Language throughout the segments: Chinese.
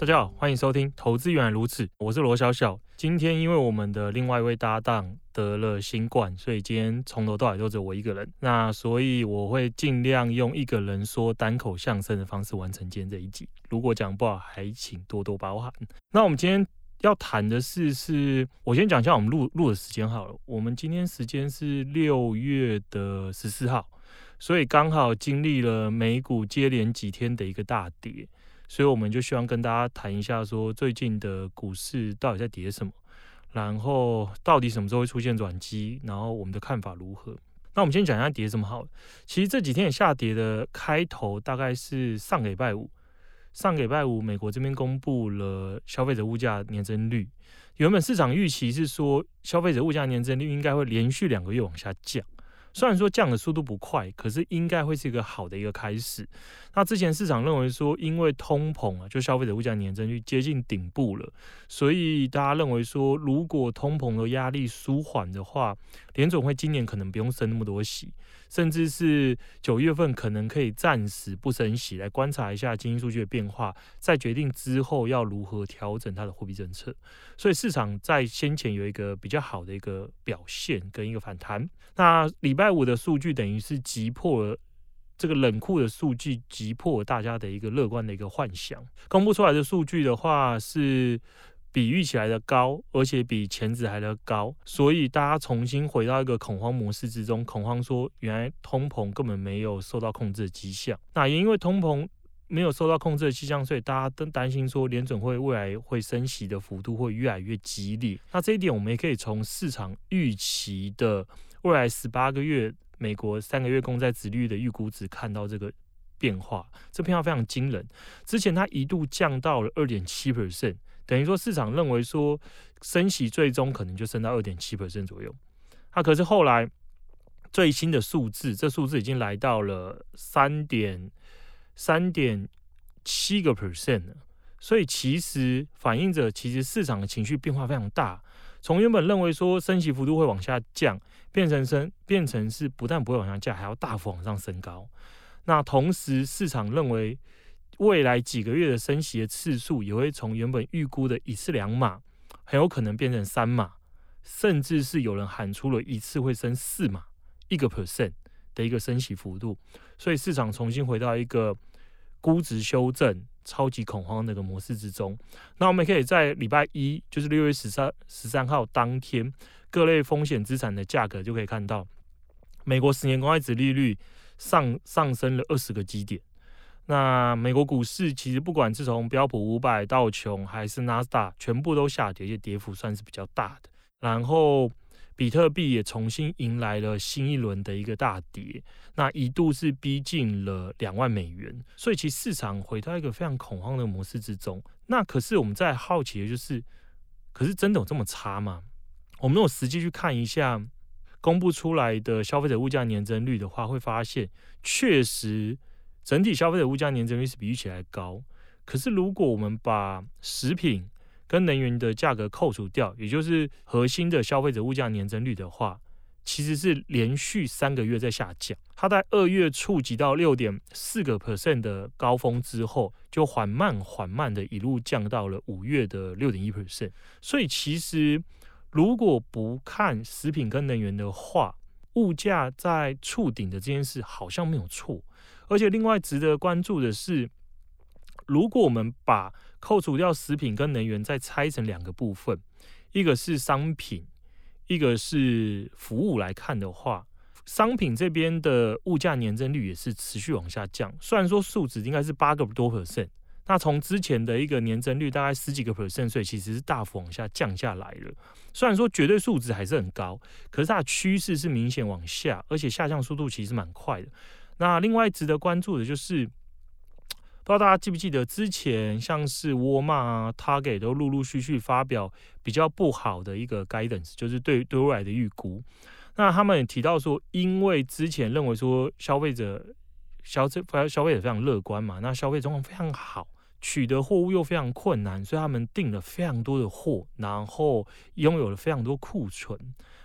大家好，欢迎收听《投资原来如此》，我是罗小小。今天因为我们的另外一位搭档得了新冠，所以今天从头到尾都只有我一个人。那所以我会尽量用一个人说单口相声的方式完成今天这一集。如果讲不好，还请多多包涵。那我们今天要谈的事，是我先讲一下我们录录的时间好了。我们今天时间是六月的十四号，所以刚好经历了美股接连几天的一个大跌。所以我们就希望跟大家谈一下，说最近的股市到底在跌什么，然后到底什么时候会出现转机，然后我们的看法如何？那我们先讲一下跌什么好。其实这几天下跌的开头大概是上个礼拜五，上个礼拜五美国这边公布了消费者物价年增率，原本市场预期是说消费者物价年增率应该会连续两个月往下降。虽然说降的速度不快，可是应该会是一个好的一个开始。那之前市场认为说，因为通膨啊，就消费者物价年增率接近顶部了，所以大家认为说，如果通膨的压力舒缓的话，联总会今年可能不用升那么多息。甚至是九月份可能可以暂时不升息，来观察一下经济数据的变化，再决定之后要如何调整它的货币政策。所以市场在先前有一个比较好的一个表现跟一个反弹。那礼拜五的数据等于是击破了这个冷酷的数据，击破大家的一个乐观的一个幻想。公布出来的数据的话是。比预期来的高，而且比前值还的高，所以大家重新回到一个恐慌模式之中，恐慌说原来通膨根本没有受到控制的迹象。那也因为通膨没有受到控制的迹象，所以大家都担心说联准会未来会升息的幅度会越来越激烈。那这一点我们也可以从市场预期的未来十八个月美国三个月公债殖率的预估值看到这个变化，这变化非常惊人。之前它一度降到了二点七 percent。等于说，市场认为说升息最终可能就升到二点七百分左右，那可是后来最新的数字，这数字已经来到了三点三点七个 percent 了，所以其实反映着其实市场的情绪变化非常大，从原本认为说升息幅度会往下降，变成升变成是不但不会往下降，还要大幅往上升高。那同时市场认为。未来几个月的升息的次数也会从原本预估的一次两码，很有可能变成三码，甚至是有人喊出了一次会升四码，一个 percent 的一个升息幅度，所以市场重新回到一个估值修正、超级恐慌的一个模式之中。那我们可以在礼拜一，就是六月十三十三号当天，各类风险资产的价格就可以看到，美国十年公债殖利率上上升了二十个基点。那美国股市其实不管是从标普五百、道琼还是纳斯达，全部都下跌，而且跌幅算是比较大的。然后比特币也重新迎来了新一轮的一个大跌，那一度是逼近了两万美元，所以其实市场回到一个非常恐慌的模式之中。那可是我们在好奇的就是，可是真的有这么差吗？我们如果实际去看一下公布出来的消费者物价年增率的话，会发现确实。整体消费者物价年增率是比预期来高，可是如果我们把食品跟能源的价格扣除掉，也就是核心的消费者物价年增率的话，其实是连续三个月在下降。它在二月触及到六点四个 percent 的高峰之后，就缓慢缓慢的一路降到了五月的六点一 percent。所以其实如果不看食品跟能源的话，物价在触顶的这件事好像没有错。而且另外值得关注的是，如果我们把扣除掉食品跟能源再拆成两个部分，一个是商品，一个是服务来看的话，商品这边的物价年增率也是持续往下降。虽然说数值应该是八个多 percent，那从之前的一个年增率大概十几个 percent，所以其实是大幅往下降下来了。虽然说绝对数值还是很高，可是它的趋势是明显往下，而且下降速度其实蛮快的。那另外值得关注的就是，不知道大家记不记得之前像是沃尔玛啊、Target 都陆陆续续发表比较不好的一个 guidance，就是对对未来的预估。那他们也提到说，因为之前认为说消费者消费消费者非常乐观嘛，那消费状况非常好。取得货物又非常困难，所以他们订了非常多的货，然后拥有了非常多库存。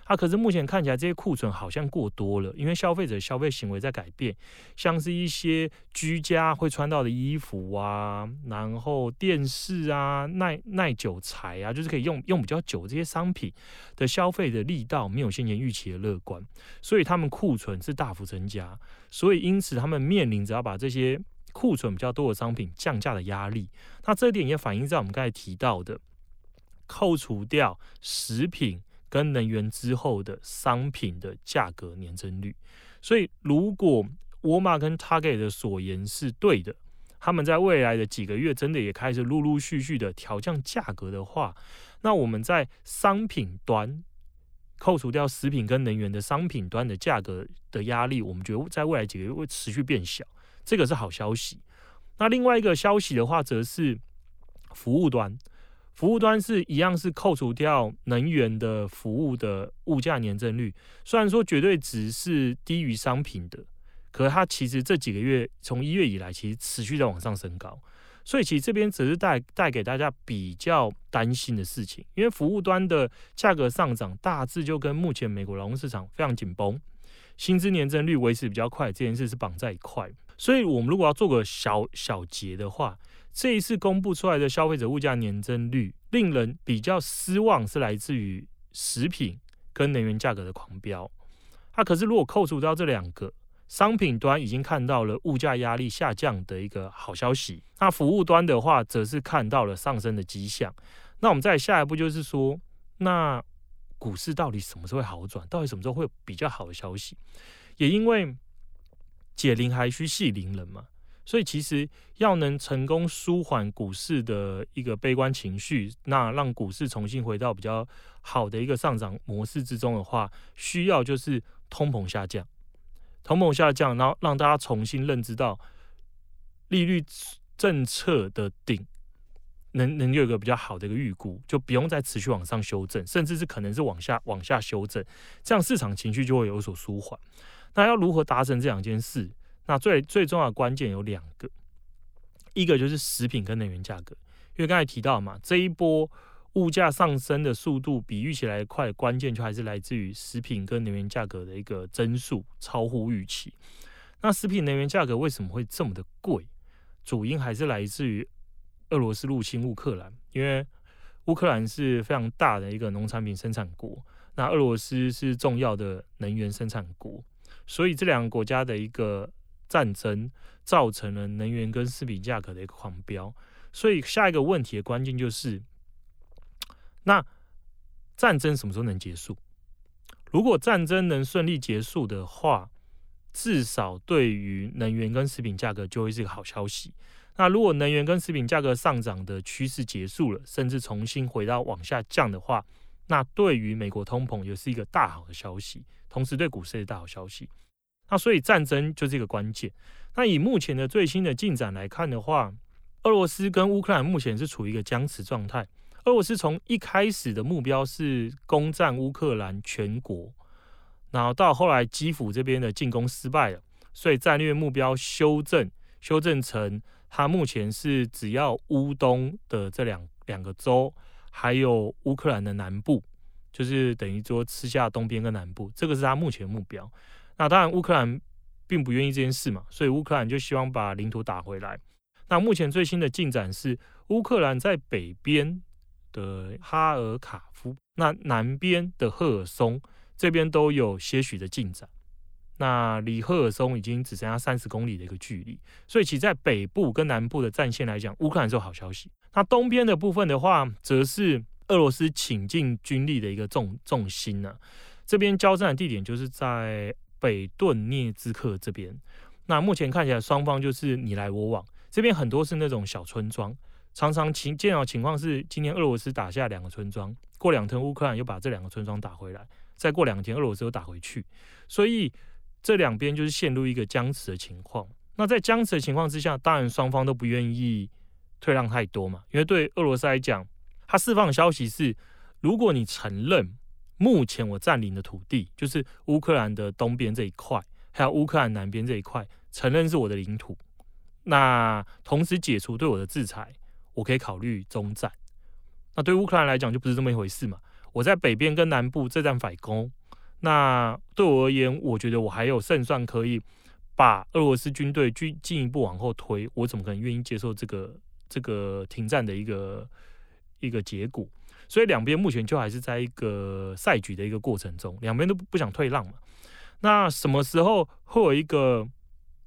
啊，可是目前看起来这些库存好像过多了，因为消费者消费行为在改变，像是一些居家会穿到的衣服啊，然后电视啊、耐耐久材啊，就是可以用用比较久这些商品的消费的力道没有先前预期的乐观，所以他们库存是大幅增加，所以因此他们面临着要把这些。库存比较多的商品降价的压力，那这点也反映在我们刚才提到的，扣除掉食品跟能源之后的商品的价格年增率。所以，如果沃尔玛跟 Target 的所言是对的，他们在未来的几个月真的也开始陆陆续续的调降价格的话，那我们在商品端扣除掉食品跟能源的商品端的价格的压力，我们觉得在未来几个月会持续变小。这个是好消息。那另外一个消息的话，则是服务端。服务端是一样是扣除掉能源的服务的物价年增率，虽然说绝对值是低于商品的，可它其实这几个月从一月以来，其实持续在往上升高。所以其实这边只是带带给大家比较担心的事情，因为服务端的价格上涨，大致就跟目前美国劳动市场非常紧绷，薪资年增率维持比较快，这件事是绑在一块。所以，我们如果要做个小小结的话，这一次公布出来的消费者物价年增率，令人比较失望，是来自于食品跟能源价格的狂飙。它、可是如果扣除掉这两个，商品端已经看到了物价压力下降的一个好消息，那服务端的话，则是看到了上升的迹象。那我们再下一步就是说，那股市到底什么时候会好转？到底什么时候会有比较好的消息？也因为。解铃还须系铃人嘛，所以其实要能成功舒缓股市的一个悲观情绪，那让股市重新回到比较好的一个上涨模式之中的话，需要就是通膨下降，通膨下降，然后让大家重新认知到利率政策的顶能能有一个比较好的一个预估，就不用再持续往上修正，甚至是可能是往下往下修正，这样市场情绪就会有所舒缓。那要如何达成这两件事？那最最重要的关键有两个，一个就是食品跟能源价格，因为刚才提到嘛，这一波物价上升的速度比预期来得快，关键就还是来自于食品跟能源价格的一个增速超乎预期。那食品能源价格为什么会这么的贵？主因还是来自于俄罗斯入侵乌克兰，因为乌克兰是非常大的一个农产品生产国，那俄罗斯是重要的能源生产国。所以这两个国家的一个战争，造成了能源跟食品价格的一个狂飙。所以下一个问题的关键就是，那战争什么时候能结束？如果战争能顺利结束的话，至少对于能源跟食品价格就会是一个好消息。那如果能源跟食品价格上涨的趋势结束了，甚至重新回到往下降的话，那对于美国通膨也是一个大好的消息。同时，对股市的大好消息。那所以战争就是一个关键。那以目前的最新的进展来看的话，俄罗斯跟乌克兰目前是处于一个僵持状态。俄罗斯从一开始的目标是攻占乌克兰全国，然后到后来基辅这边的进攻失败了，所以战略目标修正，修正成他目前是只要乌东的这两两个州，还有乌克兰的南部。就是等于说吃下东边跟南部，这个是他目前目标。那当然乌克兰并不愿意这件事嘛，所以乌克兰就希望把领土打回来。那目前最新的进展是，乌克兰在北边的哈尔卡夫，那南边的赫尔松这边都有些许的进展。那离赫尔松已经只剩下三十公里的一个距离，所以其在北部跟南部的战线来讲，乌克兰是有好消息。那东边的部分的话，则是。俄罗斯倾尽军力的一个重重心呢、啊，这边交战的地点就是在北顿涅兹克这边。那目前看起来双方就是你来我往，这边很多是那种小村庄，常常情见到情况是，今天俄罗斯打下两个村庄，过两天乌克兰又把这两个村庄打回来，再过两天俄罗斯又打回去，所以这两边就是陷入一个僵持的情况。那在僵持的情况之下，当然双方都不愿意退让太多嘛，因为对俄罗斯来讲，他释放消息是，如果你承认目前我占领的土地，就是乌克兰的东边这一块，还有乌克兰南边这一块，承认是我的领土，那同时解除对我的制裁，我可以考虑中战。那对乌克兰来讲就不是这么一回事嘛，我在北边跟南部这战反攻，那对我而言，我觉得我还有胜算可以。把俄罗斯军队进进一步往后推，我怎么可能愿意接受这个这个停战的一个一个结果？所以两边目前就还是在一个赛局的一个过程中，两边都不想退让嘛。那什么时候会有一个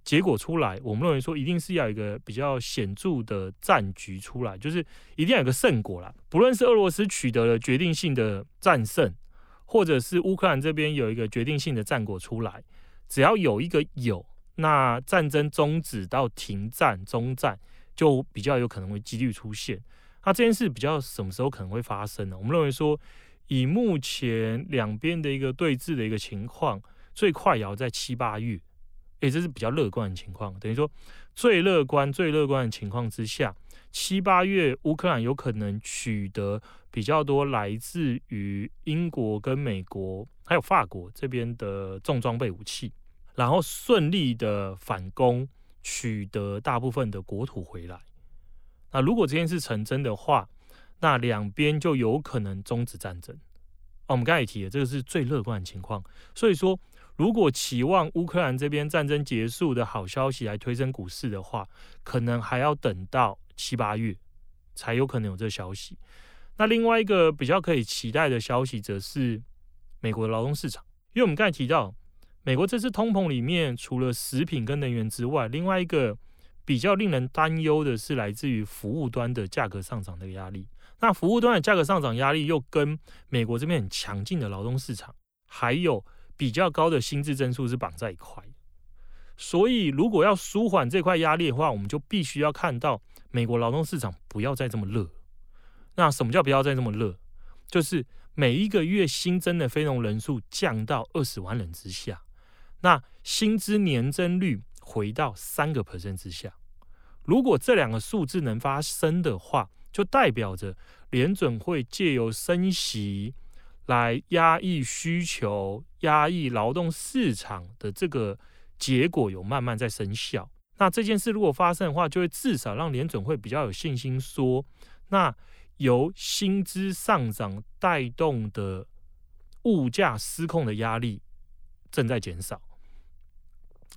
结果出来？我们认为说，一定是要一个比较显著的战局出来，就是一定要有个胜果啦。不论是俄罗斯取得了决定性的战胜，或者是乌克兰这边有一个决定性的战果出来，只要有一个有。那战争终止到停战、中战，就比较有可能会几率出现。那这件事比较什么时候可能会发生呢？我们认为说，以目前两边的一个对峙的一个情况，最快也要在七八月。诶，这是比较乐观的情况。等于说，最乐观、最乐观的情况之下，七八月乌克兰有可能取得比较多来自于英国跟美国还有法国这边的重装备武器。然后顺利的反攻，取得大部分的国土回来。那如果这件事成真的话，那两边就有可能终止战争。哦，我们刚才也提了，这个是最乐观的情况。所以说，如果期望乌克兰这边战争结束的好消息来推升股市的话，可能还要等到七八月才有可能有这消息。那另外一个比较可以期待的消息，则是美国的劳动市场，因为我们刚才提到。美国这次通膨里面，除了食品跟能源之外，另外一个比较令人担忧的是来自于服务端的价格上涨的压力。那服务端的价格上涨压力又跟美国这边很强劲的劳动市场，还有比较高的薪资增速是绑在一块。所以，如果要舒缓这块压力的话，我们就必须要看到美国劳动市场不要再这么热。那什么叫不要再这么热？就是每一个月新增的非农人数降到二十万人之下。那薪资年增率回到三个 percent 之下，如果这两个数字能发生的话，就代表着联准会借由升息来压抑需求、压抑劳动市场的这个结果有慢慢在生效。那这件事如果发生的话，就会至少让联准会比较有信心说，那由薪资上涨带动的物价失控的压力正在减少。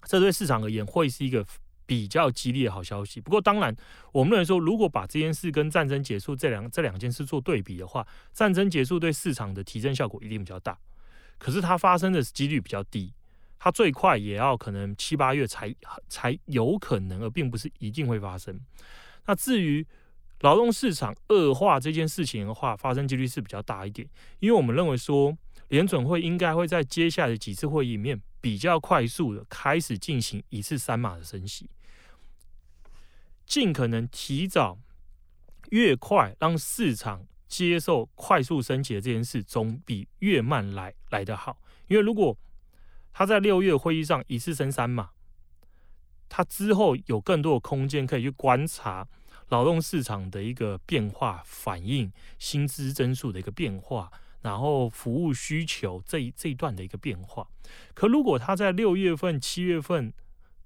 这对市场而言会是一个比较激励的好消息。不过，当然，我们认为说，如果把这件事跟战争结束这两这两件事做对比的话，战争结束对市场的提振效果一定比较大。可是，它发生的几率比较低，它最快也要可能七八月才才有可能，而并不是一定会发生。那至于劳动市场恶化这件事情的话，发生几率是比较大一点，因为我们认为说，联准会应该会在接下来的几次会议里面。比较快速的开始进行一次三码的升息，尽可能提早越快让市场接受快速升息的这件事，总比越慢来来得好。因为如果他在六月会议上一次升三码，他之后有更多的空间可以去观察劳动市场的一个变化，反应薪资增速的一个变化。然后服务需求这一这一段的一个变化，可如果它在六月份、七月份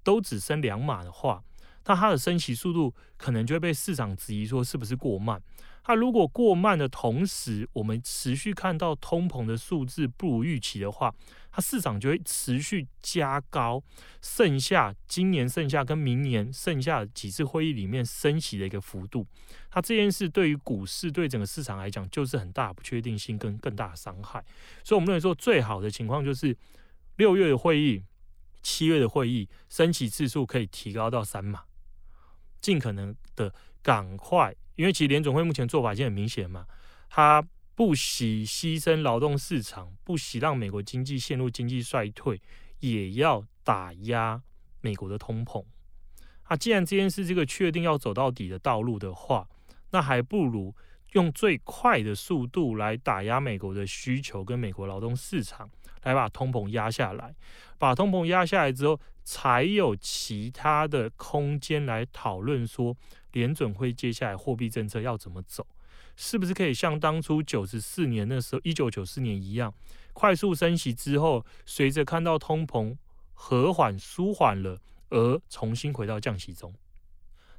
都只升两码的话，那它的升息速度可能就会被市场质疑说是不是过慢。它如果过慢的同时，我们持续看到通膨的数字不如预期的话，它市场就会持续加高剩下今年剩下跟明年剩下几次会议里面升息的一个幅度。它这件事对于股市对整个市场来讲就是很大不确定性跟更大的伤害。所以，我们认为说最好的情况就是六月的会议、七月的会议升息次数可以提高到三码，尽可能的赶快。因为其实联总会目前做法已经很明显嘛，他不惜牺牲劳动市场，不惜让美国经济陷入经济衰退，也要打压美国的通膨。啊，既然这件事这个确定要走到底的道路的话，那还不如用最快的速度来打压美国的需求跟美国劳动市场，来把通膨压下来。把通膨压下来之后，才有其他的空间来讨论说联准会接下来货币政策要怎么走，是不是可以像当初九十四年那时候，一九九四年一样，快速升息之后，随着看到通膨和缓舒缓了，而重新回到降息中。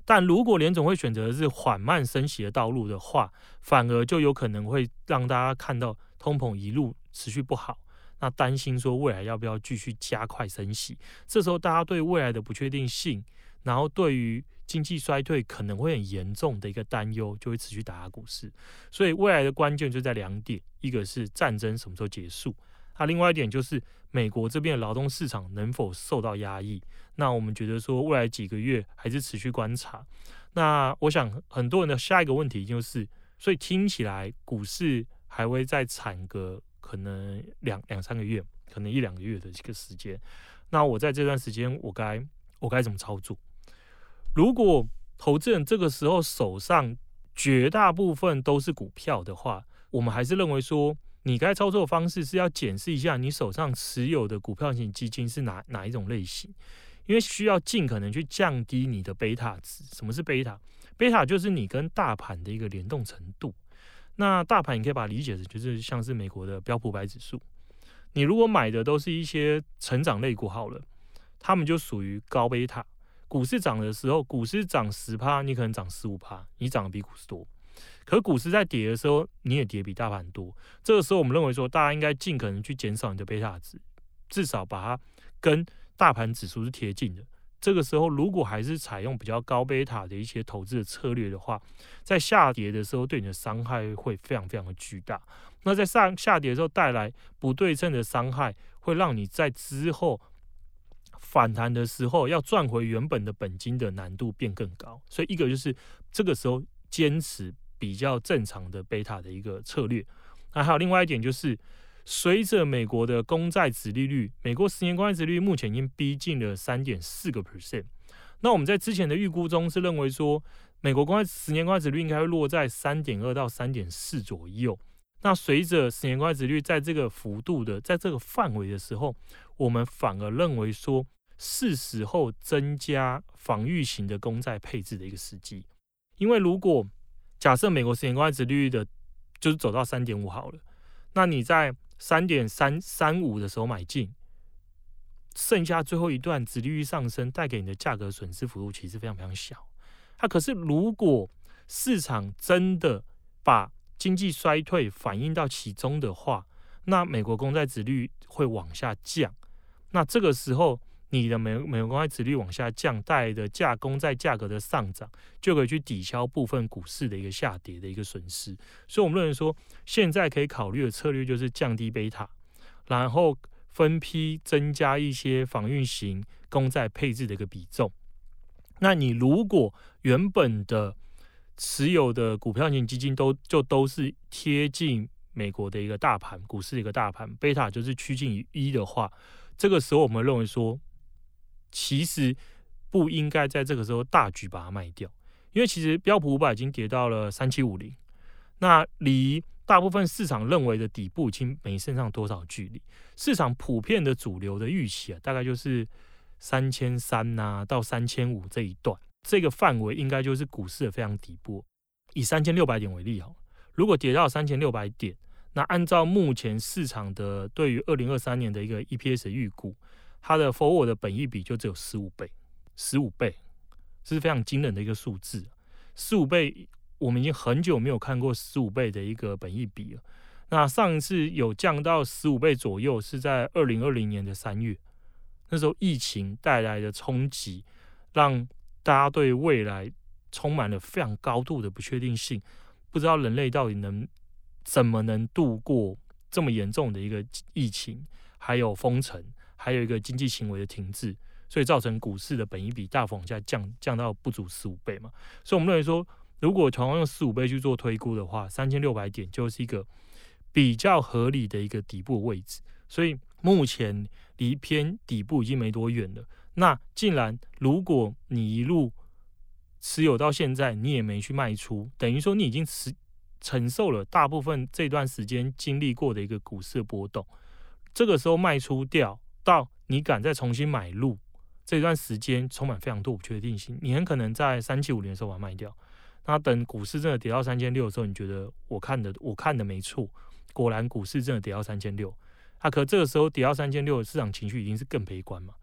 但如果联总会选择的是缓慢升息的道路的话，反而就有可能会让大家看到通膨一路持续不好，那担心说未来要不要继续加快升息？这时候大家对未来的不确定性，然后对于经济衰退可能会很严重的一个担忧，就会持续打压股市。所以未来的关键就在两点：一个是战争什么时候结束，那另外一点就是美国这边的劳动市场能否受到压抑。那我们觉得说，未来几个月还是持续观察。那我想很多人的下一个问题就是，所以听起来股市还会再惨个可能两两三个月，可能一两个月的这个时间。那我在这段时间，我该我该怎么操作？如果投资人这个时候手上绝大部分都是股票的话，我们还是认为说，你该操作的方式是要检视一下你手上持有的股票型基金是哪哪一种类型。因为需要尽可能去降低你的贝塔值。什么是贝塔？贝塔就是你跟大盘的一个联动程度。那大盘你可以把它理解成就是像是美国的标普百指数。你如果买的都是一些成长类股好了，他们就属于高贝塔。股市涨的时候，股市涨十趴，你可能涨十五趴，你涨的比股市多。可股市在跌的时候，你也跌比大盘多。这个时候，我们认为说，大家应该尽可能去减少你的贝塔值，至少把它跟大盘指数是贴近的，这个时候如果还是采用比较高贝塔的一些投资的策略的话，在下跌的时候对你的伤害会非常非常的巨大。那在上下跌的时候带来不对称的伤害，会让你在之后反弹的时候要赚回原本的本金的难度变更高。所以一个就是这个时候坚持比较正常的贝塔的一个策略。那还有另外一点就是。随着美国的公债殖利率，美国十年公债殖利率目前已经逼近了三点四个 percent。那我们在之前的预估中是认为说，美国公债十年公债殖率应该会落在三点二到三点四左右。那随着十年公债殖率在这个幅度的，在这个范围的时候，我们反而认为说，是时候增加防御型的公债配置的一个时机。因为如果假设美国十年公债殖利率的，就是走到三点五好了，那你在三点三三五的时候买进，剩下最后一段殖利率上升带给你的价格损失幅度其实非常非常小。它、可是如果市场真的把经济衰退反映到其中的话，那美国公债殖率会往下降。那这个时候。你的美美国公债殖率往下降，带来的价公债价格的上涨，就可以去抵消部分股市的一个下跌的一个损失。所以，我们认为说，现在可以考虑的策略就是降低贝塔，然后分批增加一些防御型公债配置的一个比重。那你如果原本的持有的股票型基金都就都是贴近美国的一个大盘股市的一个大盘，贝塔就是趋近于一的话，这个时候我们认为说。其实不应该在这个时候大举把它卖掉，因为其实标普五百已经跌到了三七五零，那离大部分市场认为的底部已经没剩上多少距离。市场普遍的主流的预期啊，大概就是三千三呐到三千五这一段，这个范围应该就是股市的非常底部。以三千六百点为例哈，如果跌到三千六百点，那按照目前市场的对于二零二三年的一个 EPS 预估。它的 forward 的本益比就只有十五倍，十五倍，是非常惊人的一个数字。十五倍，我们已经很久没有看过十五倍的一个本益比了。那上一次有降到十五倍左右，是在二零二零年的三月，那时候疫情带来的冲击，让大家对未来充满了非常高度的不确定性，不知道人类到底能怎么能度过这么严重的一个疫情，还有封城。还有一个经济行为的停滞，所以造成股市的本益比大幅往下降，降到不足十五倍嘛。所以我们认为说，如果同样用十五倍去做推估的话，三千六百点就是一个比较合理的一个底部位置。所以目前离偏底部已经没多远了。那既然如果你一路持有到现在，你也没去卖出，等于说你已经承承受了大部分这段时间经历过的一个股市波动，这个时候卖出掉。到你敢再重新买入，这段时间充满非常多不确定性，你很可能在三七五零的时候把它卖掉。那等股市真的跌到三千六的时候，你觉得我看的我看的没错，果然股市真的跌到三千六。啊，可这个时候跌到三千六，市场情绪已经是更悲观嘛。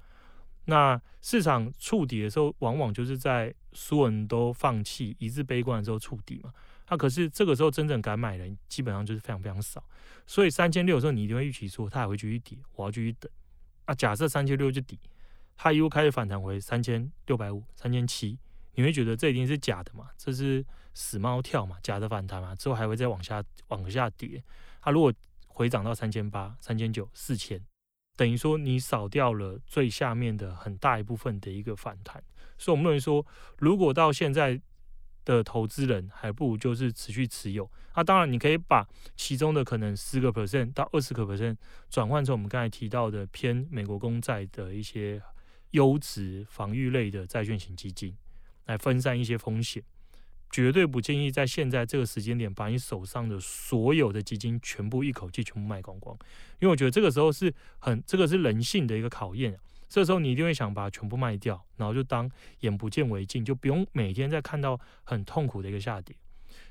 那市场触底的时候，往往就是在所有人都放弃、一致悲观的时候触底嘛。那可是这个时候真正敢买的人，基本上就是非常非常少。所以三千六的时候，你一定会预期说它还会继续跌，我要继续等。啊，假设三千六就底。它又开始反弹回三千六百五、三千七，你会觉得这一定是假的嘛？这是死猫跳嘛？假的反弹嘛？之后还会再往下往下跌。它如果回涨到三千八、三千九、四千，等于说你少掉了最下面的很大一部分的一个反弹。所以我们认为说，如果到现在的投资人还不如就是持续持有。那当然你可以把其中的可能十个 percent 到二十个 percent 转换成我们刚才提到的偏美国公债的一些。优质防御类的债券型基金来分散一些风险，绝对不建议在现在这个时间点把你手上的所有的基金全部一口气全部卖光光，因为我觉得这个时候是很这个是人性的一个考验。这时候你一定会想把它全部卖掉，然后就当眼不见为净，就不用每天再看到很痛苦的一个下跌。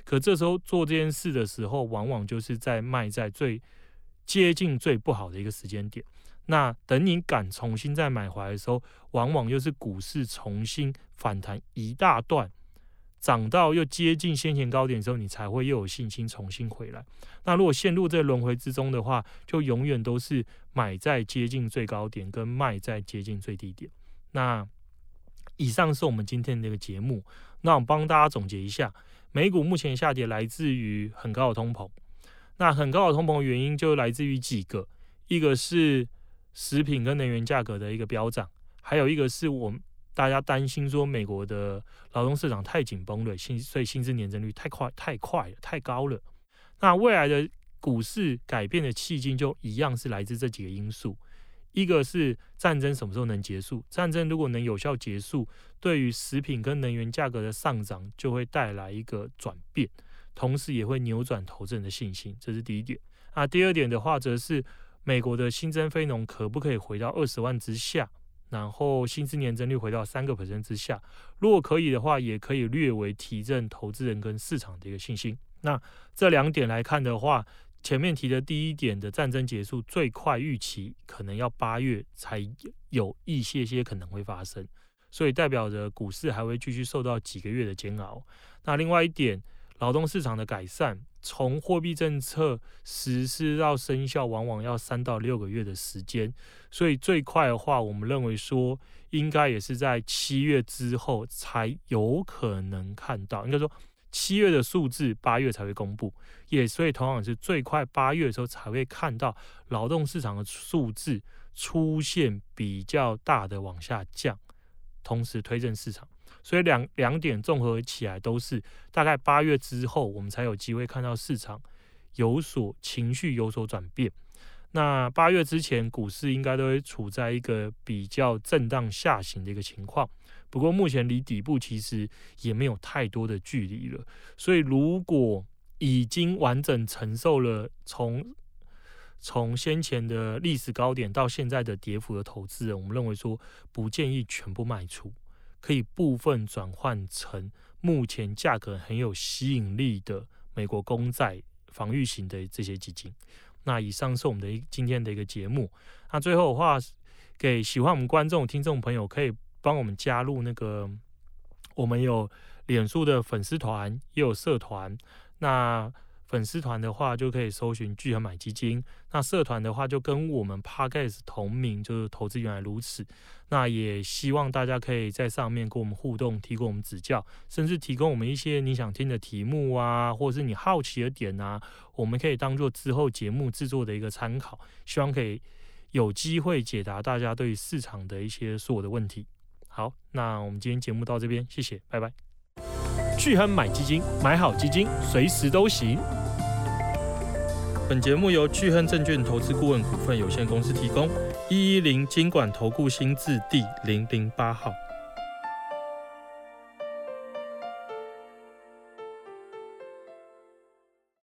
可这时候做这件事的时候，往往就是在卖在最接近最不好的一个时间点。那等你敢重新再买回来的时候，往往又是股市重新反弹一大段，涨到又接近先前高点的时候，你才会又有信心重新回来。那如果陷入这轮回之中的话，就永远都是买在接近最高点，跟卖在接近最低点。那以上是我们今天的一个节目。那我帮大家总结一下，美股目前下跌来自于很高的通膨。那很高的通膨原因就来自于几个，一个是。食品跟能源价格的一个飙涨，还有一个是我大家担心说美国的劳动市场太紧绷了，薪所以薪资年增率太快太快了太高了。那未来的股市改变的契机就一样是来自这几个因素，一个是战争什么时候能结束？战争如果能有效结束，对于食品跟能源价格的上涨就会带来一个转变，同时也会扭转投资人的信心，这是第一点。啊，第二点的话则是。美国的新增非农可不可以回到二十万之下？然后薪资年增率回到三个百分之下？如果可以的话，也可以略微提振投资人跟市场的一个信心。那这两点来看的话，前面提的第一点的战争结束最快预期可能要八月才有一些些可能会发生，所以代表着股市还会继续受到几个月的煎熬。那另外一点，劳动市场的改善。从货币政策实施到生效，往往要三到六个月的时间，所以最快的话，我们认为说应该也是在七月之后才有可能看到。应该说七月的数字八月才会公布，也所以同样是最快八月的时候才会看到劳动市场的数字出现比较大的往下降，同时推振市场。所以两两点综合起来都是大概八月之后，我们才有机会看到市场有所情绪有所转变。那八月之前，股市应该都会处在一个比较震荡下行的一个情况。不过目前离底部其实也没有太多的距离了。所以如果已经完整承受了从从先前的历史高点到现在的跌幅的投资人，我们认为说不建议全部卖出。可以部分转换成目前价格很有吸引力的美国公债防御型的这些基金。那以上是我们的今天的一个节目。那最后的话，给喜欢我们观众、听众朋友，可以帮我们加入那个，我们有脸书的粉丝团，也有社团。那粉丝团的话，就可以搜寻巨亨买基金。那社团的话，就跟我们 Podcast 同名，就是投资原来如此。那也希望大家可以在上面跟我们互动，提供我们指教，甚至提供我们一些你想听的题目啊，或者是你好奇的点啊，我们可以当做之后节目制作的一个参考。希望可以有机会解答大家对市场的一些所有的问题。好，那我们今天节目到这边，谢谢，拜拜。聚亨买基金，买好基金，随时都行。本节目由巨亨证券投资顾问股份有限公司提供，一一零经管投顾新字第零零八号。